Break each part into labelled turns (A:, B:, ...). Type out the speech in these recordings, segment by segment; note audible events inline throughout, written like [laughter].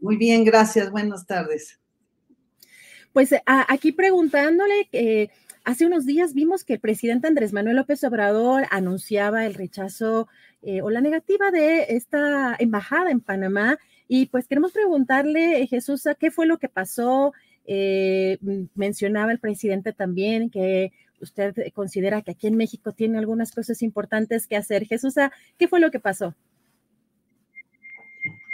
A: Muy bien, gracias. Buenas tardes.
B: Pues aquí preguntándole, eh, hace unos días vimos que el presidente Andrés Manuel López Obrador anunciaba el rechazo eh, o la negativa de esta embajada en Panamá y pues queremos preguntarle, Jesús, ¿qué fue lo que pasó? Eh, mencionaba el presidente también que usted considera que aquí en México tiene algunas cosas importantes que hacer. Jesús, ¿qué fue lo que pasó?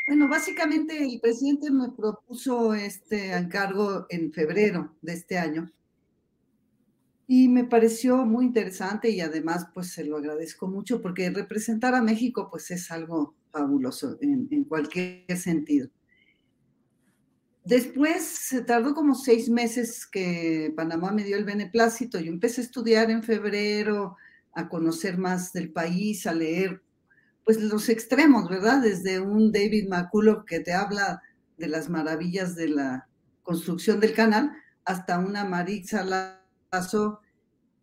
A: Bueno, básicamente el presidente me propuso este encargo en febrero de este año y me pareció muy interesante y además pues se lo agradezco mucho porque representar a México pues es algo fabuloso en, cualquier sentido. Después se tardó como seis meses que Panamá me dio el beneplácito. Yo empecé a estudiar en febrero, a conocer más del país, a leer pues los extremos, ¿verdad? Desde un David McCullough que te habla de las maravillas de la construcción del canal, hasta una Maritza Lazo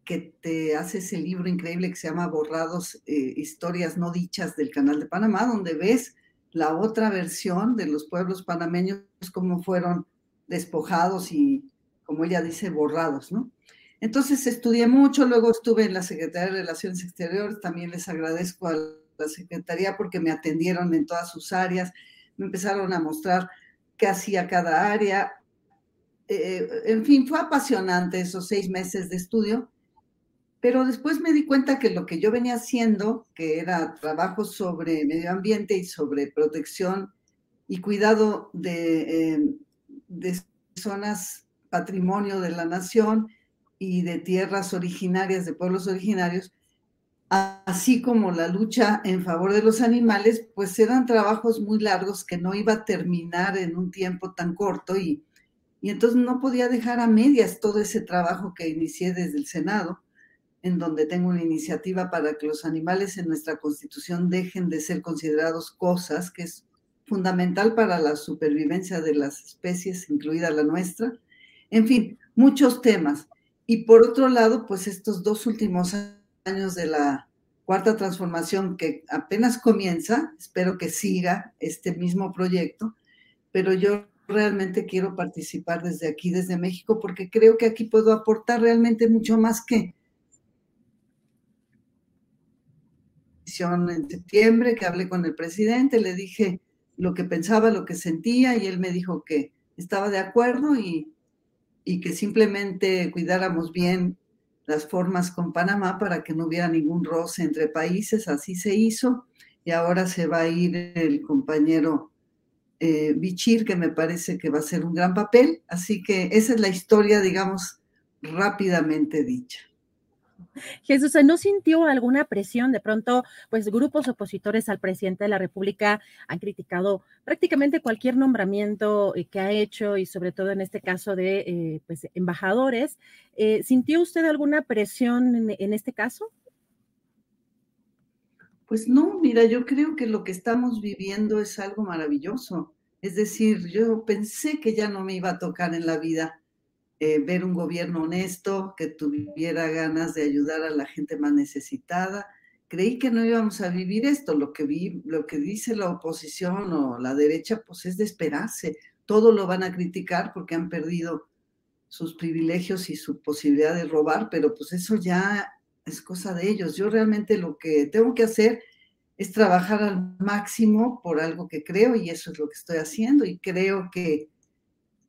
A: que te hace ese libro increíble que se llama Borrados, eh, historias no dichas del canal de Panamá, donde ves la otra versión de los pueblos panameños, cómo fueron despojados y, como ella dice, borrados, ¿no? Entonces estudié mucho, luego estuve en la Secretaría de Relaciones Exteriores, también les agradezco al la Secretaría porque me atendieron en todas sus áreas, me empezaron a mostrar qué hacía cada área. Eh, en fin, fue apasionante esos seis meses de estudio, pero después me di cuenta que lo que yo venía haciendo, que era trabajo sobre medio ambiente y sobre protección y cuidado de, eh, de zonas patrimonio de la nación y de tierras originarias, de pueblos originarios, así como la lucha en favor de los animales, pues eran trabajos muy largos que no iba a terminar en un tiempo tan corto y, y entonces no podía dejar a medias todo ese trabajo que inicié desde el Senado, en donde tengo una iniciativa para que los animales en nuestra constitución dejen de ser considerados cosas, que es fundamental para la supervivencia de las especies, incluida la nuestra. En fin, muchos temas. Y por otro lado, pues estos dos últimos años años de la cuarta transformación que apenas comienza, espero que siga este mismo proyecto, pero yo realmente quiero participar desde aquí, desde México, porque creo que aquí puedo aportar realmente mucho más que en septiembre que hablé con el presidente, le dije lo que pensaba, lo que sentía y él me dijo que estaba de acuerdo y, y que simplemente cuidáramos bien las formas con Panamá para que no hubiera ningún roce entre países, así se hizo, y ahora se va a ir el compañero eh, Bichir, que me parece que va a ser un gran papel, así que esa es la historia, digamos, rápidamente dicha.
B: Jesús, ¿no sintió alguna presión? De pronto, pues grupos opositores al presidente de la República han criticado prácticamente cualquier nombramiento eh, que ha hecho y sobre todo en este caso de eh, pues, embajadores. Eh, ¿Sintió usted alguna presión en, en este caso?
A: Pues no, mira, yo creo que lo que estamos viviendo es algo maravilloso. Es decir, yo pensé que ya no me iba a tocar en la vida eh, ver un gobierno honesto que tuviera ganas de ayudar a la gente más necesitada creí que no íbamos a vivir esto. Lo que, lo que dice la oposición o la derecha, pues es de esperarse. Todo lo van a criticar porque han perdido sus privilegios y su posibilidad de robar, pero pues eso ya es cosa de ellos. Yo realmente lo que tengo que hacer es trabajar al máximo por algo que creo y eso es lo que estoy haciendo y creo que,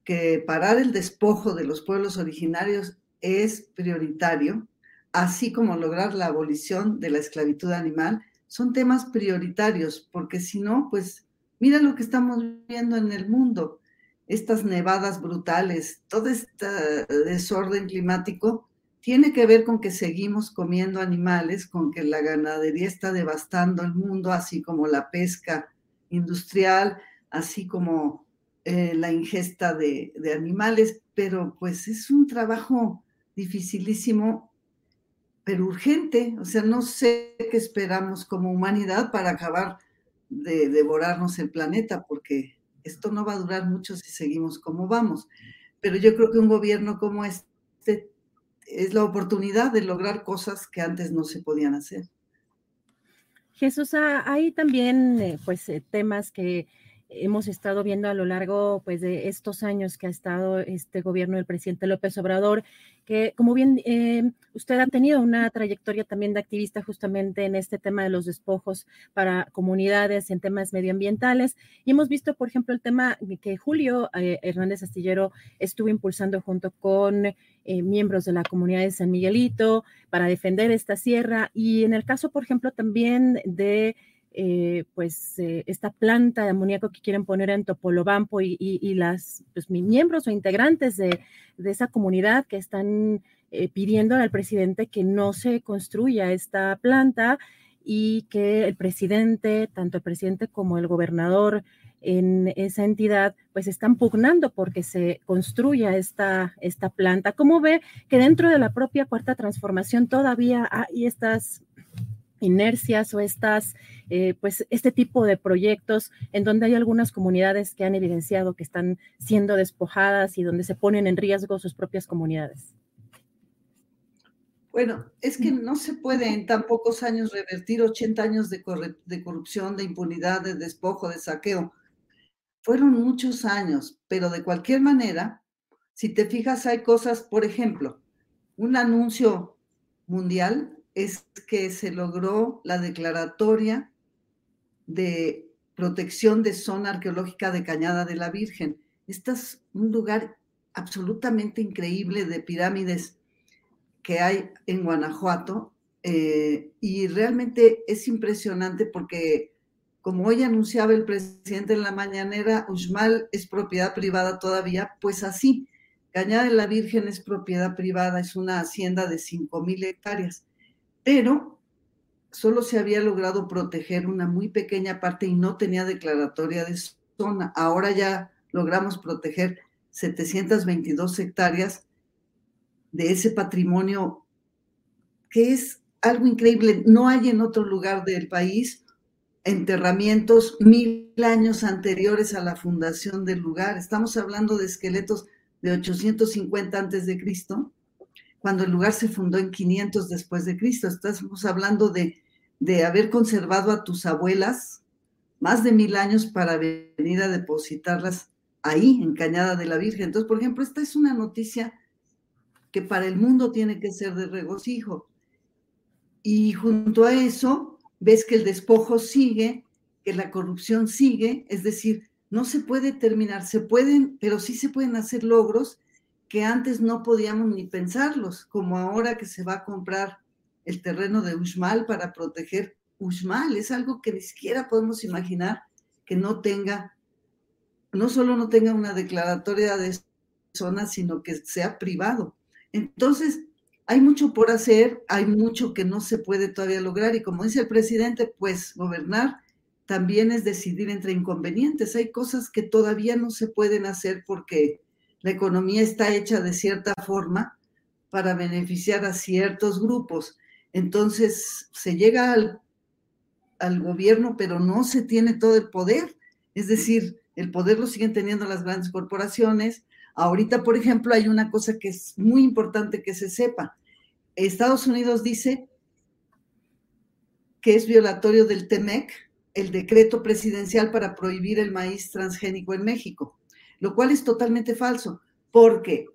A: que parar el despojo de los pueblos originarios es prioritario, así como lograr la abolición de la esclavitud animal, son temas prioritarios, porque si no, pues mira lo que estamos viendo en el mundo, estas nevadas brutales, todo este desorden climático tiene que ver con que seguimos comiendo animales, con que la ganadería está devastando el mundo, así como la pesca industrial, así como eh, la ingesta de, de animales, pero pues es un trabajo dificilísimo, pero urgente. O sea, no sé qué esperamos como humanidad para acabar de devorarnos el planeta, porque esto no va a durar mucho si seguimos como vamos. Pero yo creo que un gobierno como este es la oportunidad de lograr cosas que antes no se podían hacer.
B: Jesús, ah, hay también eh, pues eh, temas que hemos estado viendo a lo largo pues de estos años que ha estado este gobierno del presidente López Obrador, que como bien eh, usted ha tenido una trayectoria también de activista justamente en este tema de los despojos para comunidades en temas medioambientales y hemos visto por ejemplo el tema que Julio eh, Hernández Astillero estuvo impulsando junto con eh, miembros de la comunidad de San Miguelito para defender esta sierra y en el caso por ejemplo también de eh, pues eh, esta planta de amoníaco que quieren poner en Topolobampo y, y, las pues, miembros o integrantes de, esa comunidad que están eh, pidiendo al presidente que no se construya esta planta y que el presidente, tanto el presidente como el gobernador en esa entidad, pues están pugnando porque se construya esta, esta planta. ¿Cómo ve que dentro de la propia cuarta transformación todavía hay estas inercias o estas, eh, pues este tipo de proyectos en donde hay algunas comunidades que han evidenciado que están siendo despojadas y donde se ponen en riesgo sus propias comunidades?
A: Bueno, es que no se puede en tan pocos años revertir 80 años de, de corrupción, de impunidad, de despojo, de saqueo. Fueron muchos años, pero de cualquier manera, si te fijas, hay cosas, por ejemplo, un anuncio mundial es que se logró la declaratoria de protección de zona arqueológica de Cañada de la Virgen. Este es un lugar absolutamente increíble de pirámides que hay en Guanajuato eh, y realmente es impresionante porque como hoy anunciaba el presidente en la mañanera, Uxmal es propiedad privada todavía, pues así, Cañada de la Virgen es propiedad privada, es una hacienda de 5.000 hectáreas pero solo se había logrado proteger una muy pequeña parte y no tenía declaratoria de zona. Ahora ya logramos proteger 722 hectáreas de ese patrimonio que es algo increíble. No hay en otro lugar del país enterramientos mil años anteriores a la fundación del lugar. Estamos hablando de esqueletos de 850 antes de Cristo cuando el lugar se fundó en 500 después de Cristo. Estamos hablando de, de haber conservado a tus abuelas más de mil años para venir a depositarlas ahí, en Cañada de la Virgen. Entonces, por ejemplo, esta es una noticia que para el mundo tiene que ser de regocijo. Y junto a eso, ves que el despojo sigue, que la corrupción sigue, es decir, no se puede terminar, se pueden, pero sí se pueden hacer logros que antes no podíamos ni pensarlos, como ahora que se va a comprar el terreno de Uxmal para proteger Uxmal. Es algo que ni siquiera podemos imaginar que no tenga, no solo no tenga una declaratoria de zona, sino que sea privado. Entonces, hay mucho por hacer, hay mucho que no se puede todavía lograr y como dice el presidente, pues gobernar también es decidir entre inconvenientes. Hay cosas que todavía no se pueden hacer porque la economía está hecha de cierta forma para beneficiar a ciertos grupos. Entonces se llega al, gobierno, pero no se tiene todo el poder. Es decir, el poder lo siguen teniendo las grandes corporaciones. Ahorita, por ejemplo, hay una cosa que es muy importante que se sepa. Estados Unidos dice que es violatorio del TEMEC, el decreto presidencial para prohibir el maíz transgénico en México, lo cual es totalmente falso, porque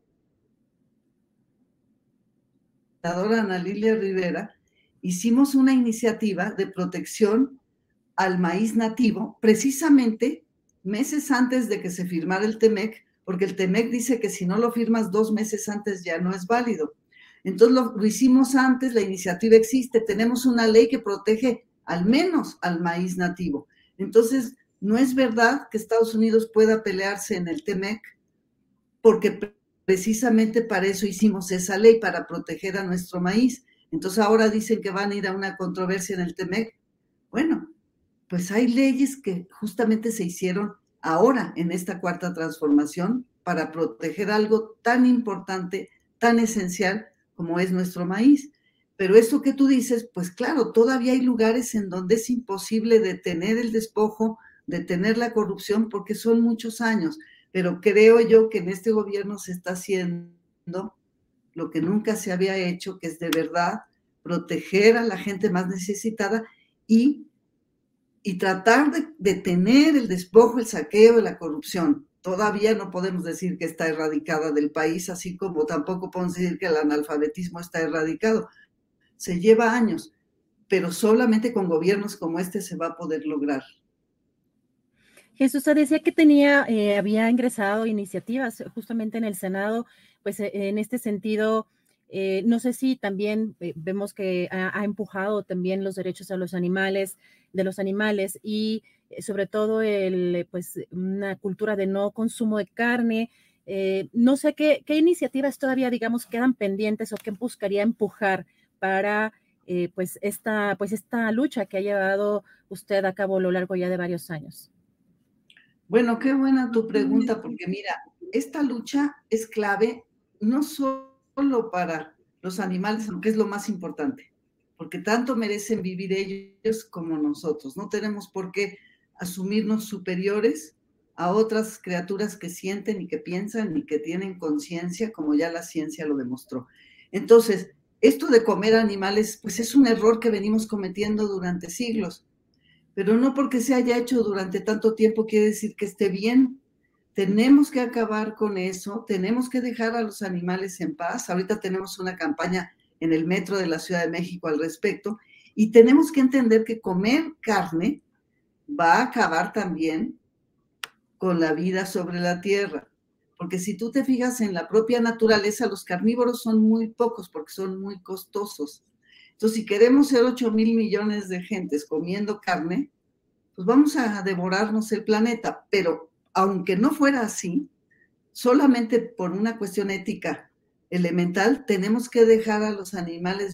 A: la Ana Lilia Rivera hicimos una iniciativa de protección al maíz nativo precisamente meses antes de que se firmara el TEMEC, porque el TEMEC dice que si no lo firmas dos meses antes ya no es válido. Entonces lo, hicimos antes, la iniciativa existe, tenemos una ley que protege al menos al maíz nativo. Entonces, no es verdad que Estados Unidos pueda pelearse en el TEMEC, porque precisamente para eso hicimos esa ley, para proteger a nuestro maíz. Entonces ahora dicen que van a ir a una controversia en el TEMEC. Bueno, pues hay leyes que justamente se hicieron ahora en esta cuarta transformación para proteger algo tan importante, tan esencial como es nuestro maíz. Pero eso que tú dices, pues claro, todavía hay lugares en donde es imposible detener el despojo, detener la corrupción, porque son muchos años. Pero creo yo que en este gobierno se está haciendo lo que nunca se había hecho, que es de verdad proteger a la gente más necesitada y, y tratar de detener el despojo, el saqueo la corrupción todavía no podemos decir que está erradicada del país, así como tampoco podemos decir que el analfabetismo está erradicado. Se lleva años, pero solamente con gobiernos como este se va a poder lograr.
B: Jesús decía que tenía, eh, había ingresado iniciativas justamente en el Senado, pues eh, en este sentido, eh, no sé si también vemos que ha, empujado también los derechos a los animales, de los animales y sobre todo el, pues, una cultura de no consumo de carne. No sé qué, qué, iniciativas todavía, digamos, quedan pendientes o qué buscaría empujar para pues, esta, pues esta lucha que ha llevado usted a cabo a lo largo ya de varios años.
A: Bueno, qué buena tu pregunta, porque mira, esta lucha es clave no solo para los animales, aunque es lo más importante, porque tanto merecen vivir ellos como nosotros. No tenemos por qué asumirnos superiores a otras criaturas que sienten y que piensan y que tienen conciencia, como ya la ciencia lo demostró. Entonces, esto de comer animales, pues es un error que venimos cometiendo durante siglos, pero no porque se haya hecho durante tanto tiempo quiere decir que esté bien. Tenemos que acabar con eso, tenemos que dejar a los animales en paz. Ahorita tenemos una campaña en el metro de la Ciudad de México al respecto y tenemos que entender que comer carne va a acabar también con la vida sobre la tierra. Porque si tú te fijas en la propia naturaleza, los carnívoros son muy pocos porque son muy costosos. Entonces, si queremos ser 8 mil millones de gentes comiendo carne, pues vamos a devorarnos el planeta. Pero aunque no fuera así, solamente por una cuestión ética elemental, tenemos que dejar a los animales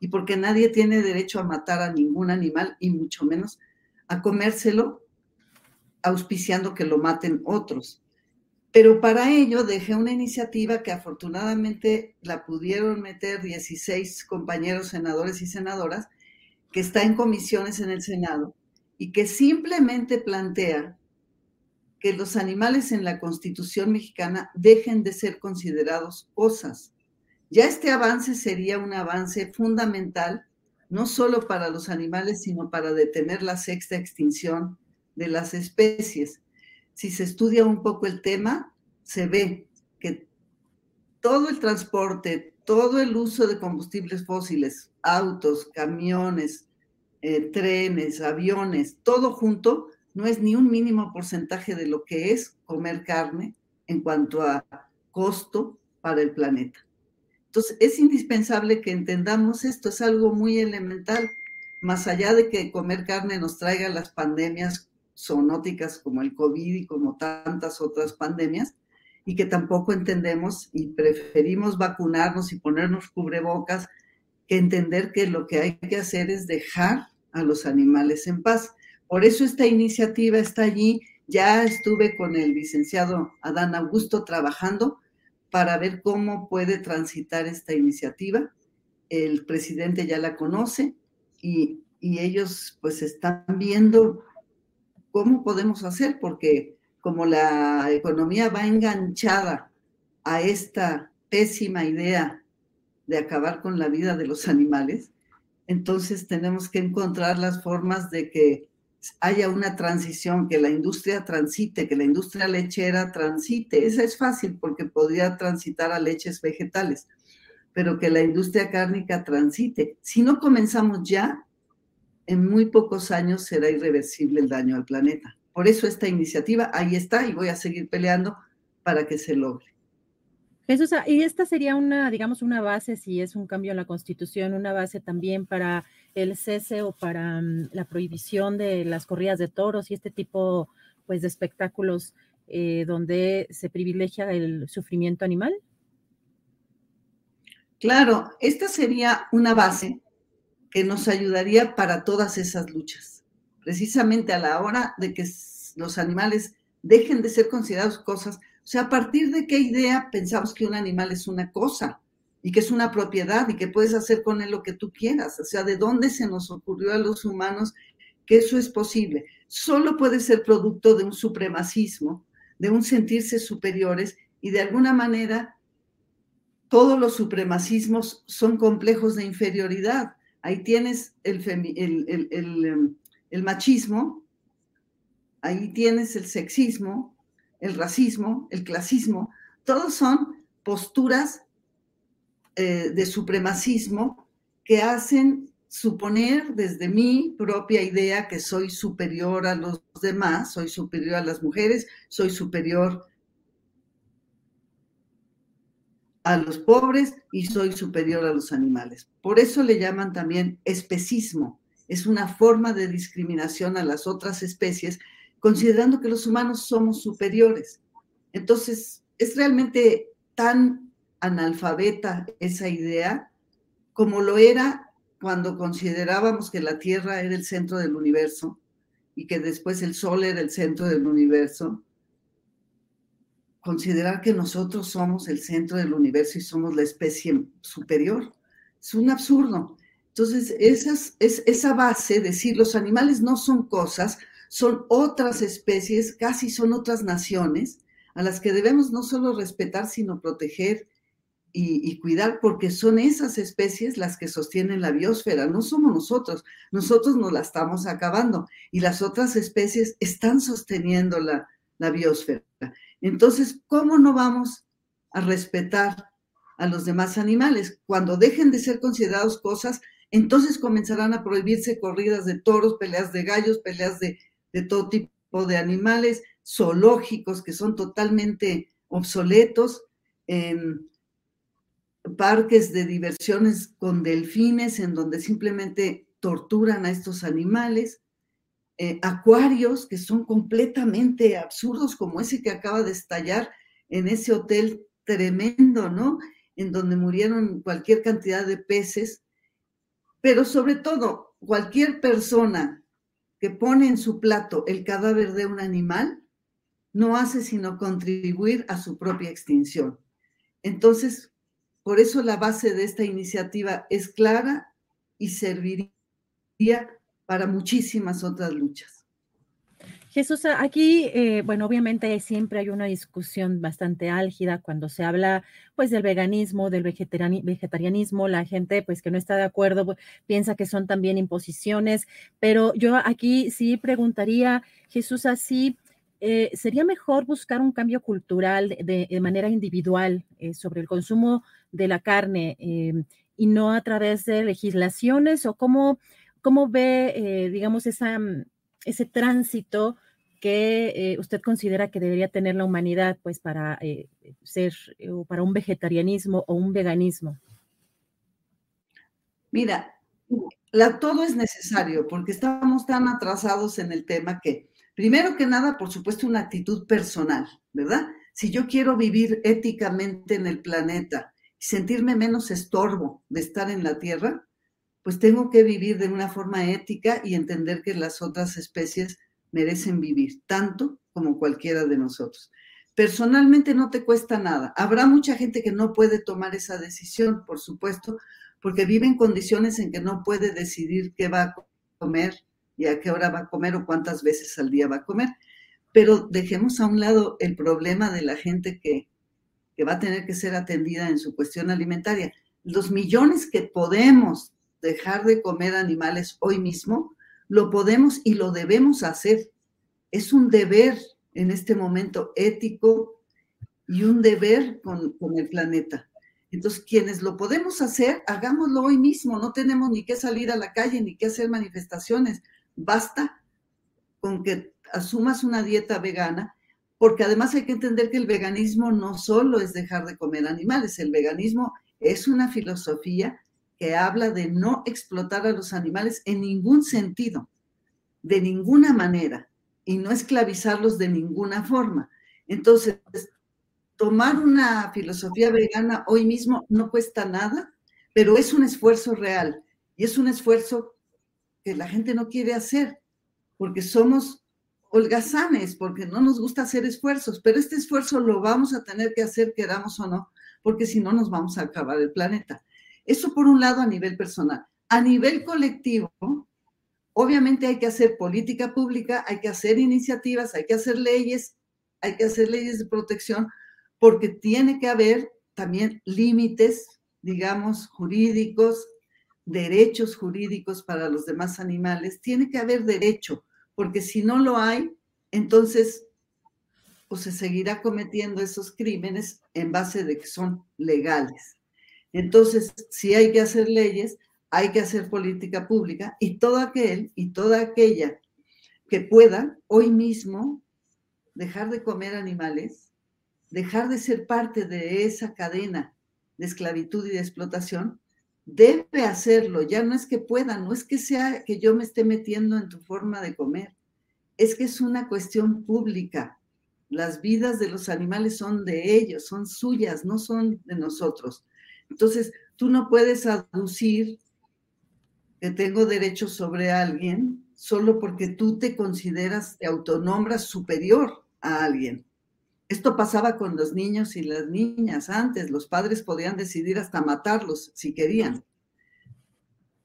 A: y porque nadie tiene derecho a matar a ningún animal y mucho menos a comérselo auspiciando que lo maten otros. Pero para ello dejé una iniciativa que afortunadamente la pudieron meter 16 compañeros senadores y senadoras, que está en comisiones en el Senado y que simplemente plantea que los animales en la Constitución mexicana dejen de ser considerados cosas ya este avance sería un avance fundamental, no solo para los animales, sino para detener la sexta extinción de las especies. si se estudia un poco el tema, se ve que todo el transporte, todo el uso de combustibles fósiles, autos, camiones, eh, trenes, aviones, todo junto, no es ni un mínimo porcentaje de lo que es comer carne en cuanto a costo para el planeta. Es indispensable que entendamos esto, es algo muy elemental, más allá de que comer carne nos traiga las pandemias zoonóticas como el COVID y como tantas otras pandemias, y que tampoco entendemos y preferimos vacunarnos y ponernos cubrebocas que entender que lo que hay que hacer es dejar a los animales en paz. Por eso esta iniciativa está allí. Ya estuve con el licenciado Adán Augusto trabajando para ver cómo puede transitar esta iniciativa. El presidente ya la conoce y, y ellos pues están viendo cómo podemos hacer, porque como la economía va enganchada a esta pésima idea de acabar con la vida de los [laughs] animales, entonces tenemos que encontrar las formas de que haya una transición, que la industria transite, que la industria lechera transite. Esa es fácil porque podría transitar a leches vegetales, pero que la industria cárnica transite. Si no comenzamos ya, en muy pocos años será irreversible el daño al planeta. Por eso esta iniciativa ahí está y voy a seguir peleando para que se logre.
B: Jesús, y esta sería una, digamos, una base, si es un cambio en la Constitución, una base también para el cese o para mm, la prohibición de las corridas de toros y este tipo, pues, de espectáculos eh, donde se privilegia el sufrimiento animal.
A: Claro, esta sería una base que nos ayudaría para todas esas luchas precisamente a la hora de que los animales dejen de ser considerados cosas. O sea, a partir de qué idea pensamos que un animal es una cosa y que es una propiedad y que puedes hacer con él lo que tú quieras. O sea, ¿de dónde se nos ocurrió a los humanos que eso es posible? Solo puede ser producto de un supremacismo, de un sentirse superiores y de alguna manera todos los supremacismos son complejos de inferioridad. Ahí tienes el, em, el machismo, ahí tienes el sexismo, el racismo, el clasismo, todos son posturas eh, de supremacismo que hacen suponer desde mi propia idea que soy superior a los demás, soy superior a las mujeres, soy superior a los pobres y soy superior a los animales. Por eso le llaman también especismo, es una forma de discriminación a las otras especies, considerando que los humanos somos superiores. Entonces, es realmente tan analfabeta esa idea como lo era cuando considerábamos que la Tierra era el centro del universo y que después el Sol era el centro del universo. Considerar que nosotros somos el centro del universo y somos la especie superior es un absurdo. Entonces, es esa base, decir, los animales no son cosas, son otras especies, casi son otras naciones, a las que debemos no solo respetar, sino proteger y, cuidar, porque son esas especies las que sostienen la biosfera, no somos nosotros, nosotros nos la estamos acabando y las otras especies están sosteniendo la, la biosfera. Entonces, ¿cómo no vamos a respetar a los demás animales? Cuando dejen de ser considerados cosas, entonces comenzarán a prohibirse corridas de toros, peleas de gallos, peleas de, todo tipo de animales, zoológicos que son totalmente obsoletos, parques de diversiones con delfines en donde simplemente torturan a estos animales, eh, acuarios que son completamente absurdos como ese que acaba de estallar en ese hotel tremendo, ¿no? En donde murieron cualquier cantidad de peces pero sobre todo, cualquier persona que pone en su plato el cadáver de un animal no hace sino contribuir a su propia extinción. Entonces, por eso la base de esta iniciativa es clara y serviría para muchísimas otras luchas.
B: Jesús, aquí, eh, bueno, obviamente siempre hay una discusión bastante álgida cuando se habla, pues, del veganismo, del vegetarianismo, la gente, pues, que no está de acuerdo, piensa que son también imposiciones, pero yo aquí sí preguntaría, Jesús, así, eh, sería mejor buscar un cambio cultural de, manera individual eh, sobre el consumo de la carne y no a través de legislaciones o cómo, cómo ve, digamos, esa, ese tránsito que usted considera que debería tener la humanidad pues para ser o para un vegetarianismo o un veganismo?
A: Mira, la, todo es necesario porque estamos tan atrasados en el tema que, primero que nada, por supuesto, una actitud personal, ¿verdad? Si yo quiero vivir éticamente en el planeta y sentirme menos estorbo de estar en la Tierra, pues tengo que vivir de una forma ética y entender que las otras especies merecen vivir tanto como cualquiera de nosotros. Personalmente no te cuesta nada. Habrá mucha gente que no puede tomar esa decisión, por supuesto, porque vive en condiciones en que no puede decidir qué va a comer y a qué hora va a comer o cuántas veces al día va a comer. Pero dejemos a un lado el problema de la gente que, que va a tener que ser atendida en su cuestión alimentaria. Los millones que podemos dejar de comer animales hoy mismo, lo podemos y lo debemos hacer. Es un deber en este momento ético y un deber con, con el planeta. Entonces, quienes lo podemos hacer, hagámoslo hoy mismo. No tenemos ni que salir a la calle ni que hacer manifestaciones. Basta con que asumas una dieta vegana, porque además hay que entender que el veganismo no solo es dejar de comer animales, el veganismo es una filosofía que habla de no explotar a los animales en ningún sentido, de ninguna manera, y no esclavizarlos de ninguna forma. Entonces, tomar una filosofía vegana hoy mismo no cuesta nada, pero es un esfuerzo real y es un esfuerzo que la gente no quiere hacer porque somos holgazanes, porque no nos gusta hacer esfuerzos, pero este esfuerzo lo vamos a tener que hacer, queramos o no, porque si no nos vamos a acabar el planeta. Eso por un lado a nivel personal. A nivel colectivo, obviamente hay que hacer política pública, hay que hacer iniciativas, hay que hacer leyes, hay que hacer leyes de protección, porque tiene que haber también límites, digamos, jurídicos, derechos jurídicos para los demás animales. Tiene que haber derecho, porque si no lo hay, entonces pues se seguirá cometiendo esos crímenes en base de que son legales. Entonces, si hay que hacer leyes, hay que hacer política pública y todo aquel y toda aquella que pueda hoy mismo dejar de comer animales dejar de ser parte de esa cadena de esclavitud y de explotación, debe hacerlo. Ya no es que pueda, no es que sea que yo me esté metiendo en tu forma de comer, es que es una cuestión pública. Las vidas de los animales son de ellos, son suyas, no son de nosotros. Entonces, tú no puedes aducir que tengo derechos sobre alguien solo porque tú te consideras, te autonombras superior a alguien. Esto pasaba con los niños y las niñas antes. Los padres podían decidir hasta matarlos si querían.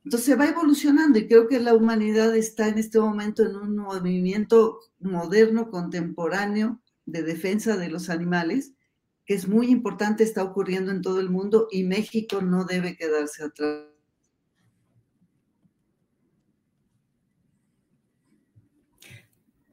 A: Entonces va evolucionando y creo que la humanidad está en este momento en un movimiento moderno, contemporáneo de defensa de los animales, que es muy importante, está ocurriendo en todo el mundo y México no debe quedarse atrás.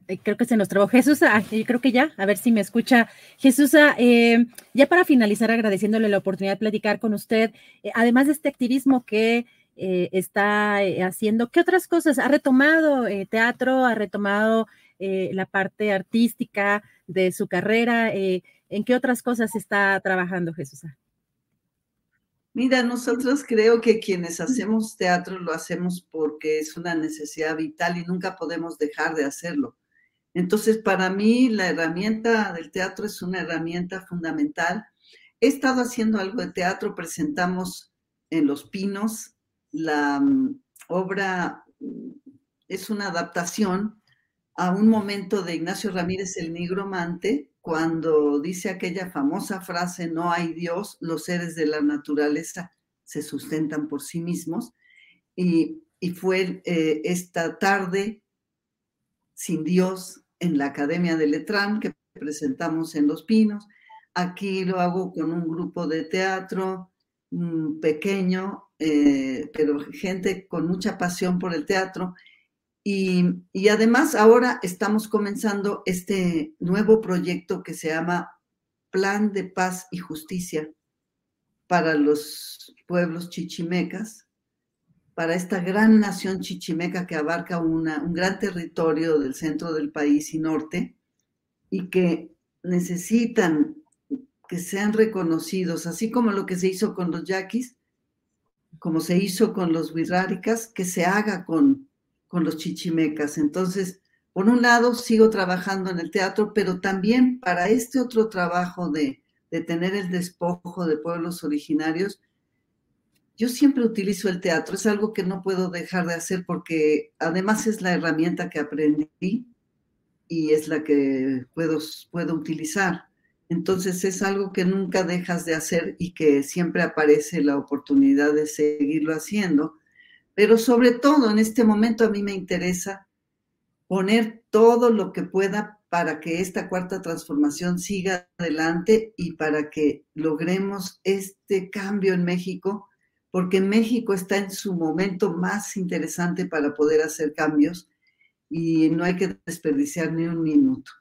B: Eh, creo que se nos trabó. Jesús, ah, yo creo que ya, a ver si me escucha. Jesús, ah, eh, ya para finalizar, agradeciéndole la oportunidad de platicar con usted, eh, además de este activismo que está haciendo, ¿qué otras cosas? ¿Ha retomado teatro? ¿Ha retomado la parte artística de su carrera? ¿En qué otras cosas está trabajando Jesús?
A: Mira, nosotros creo que quienes hacemos teatro lo hacemos porque es una necesidad vital y nunca podemos dejar de hacerlo. Entonces, para mí la herramienta del teatro es una herramienta fundamental. He estado haciendo algo de teatro, presentamos en Los Pinos la mm, obra, mm, es una adaptación a un momento de Ignacio Ramírez el Nigromante, cuando dice aquella famosa frase, no hay Dios, los seres de la naturaleza se sustentan por sí mismos. Y, fue eh, esta tarde sin Dios en la Academia de Letrán que presentamos en Los Pinos. Aquí lo hago con un grupo de teatro mm, pequeño, eh, pero gente con mucha pasión por el teatro. Y, y, además ahora estamos comenzando este nuevo proyecto que se llama Plan de Paz y Justicia para los pueblos chichimecas, para esta gran nación chichimeca que abarca un gran territorio del centro del país y norte y que necesitan que sean reconocidos, así como lo que se hizo con los yaquis, como se hizo con los wirráricas, que se haga con, con los chichimecas. Entonces, por un lado, sigo trabajando en el teatro, pero también para este otro trabajo de, de tener el despojo de pueblos originarios, yo siempre utilizo el teatro, es algo que no puedo dejar de hacer porque además es la herramienta que aprendí y es la que puedo, puedo utilizar. Entonces es algo que nunca dejas de hacer y que siempre aparece la oportunidad de seguirlo haciendo. Pero sobre todo en este momento a mí me interesa poner todo lo que pueda para que esta cuarta transformación siga adelante y para que logremos este cambio en México, porque México está en su momento más interesante para poder hacer cambios y no hay que desperdiciar ni un minuto.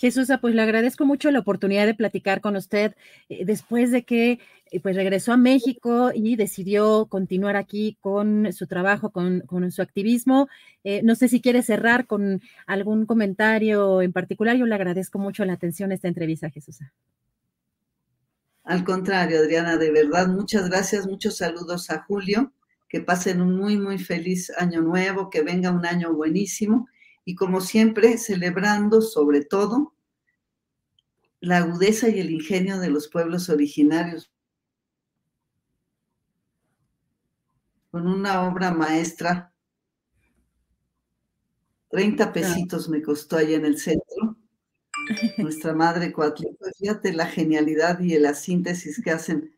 B: Jesús, pues le agradezco mucho la oportunidad de platicar con usted eh, después de que eh, pues regresó a México y decidió continuar aquí con su trabajo, con, su activismo. Eh, no sé si quiere cerrar con algún comentario en particular. Yo le agradezco mucho la atención a esta entrevista, Jesús.
A: Al contrario, Adriana, de verdad, muchas gracias, muchos saludos a Julio, que pasen un muy, muy feliz año nuevo, que venga un año buenísimo y como siempre, celebrando sobre todo la agudeza y el ingenio de los pueblos originarios. Con una obra maestra, 30 pesitos me costó allá en el centro. Nuestra madre Coatlico, fíjate la genialidad y la síntesis que hacen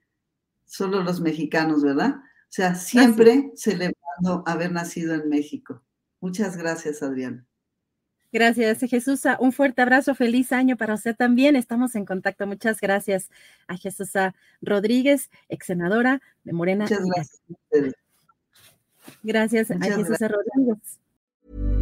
A: solo los mexicanos, ¿verdad? O sea, siempre celebrando haber nacido en México. Muchas gracias, Adriana.
B: Gracias, Jesús. Un fuerte abrazo, feliz año para usted también. Estamos en contacto. Muchas gracias a Jesús Rodríguez, ex senadora de Morena.
A: Muchas gracias.
B: Gracias a Jesús Rodríguez.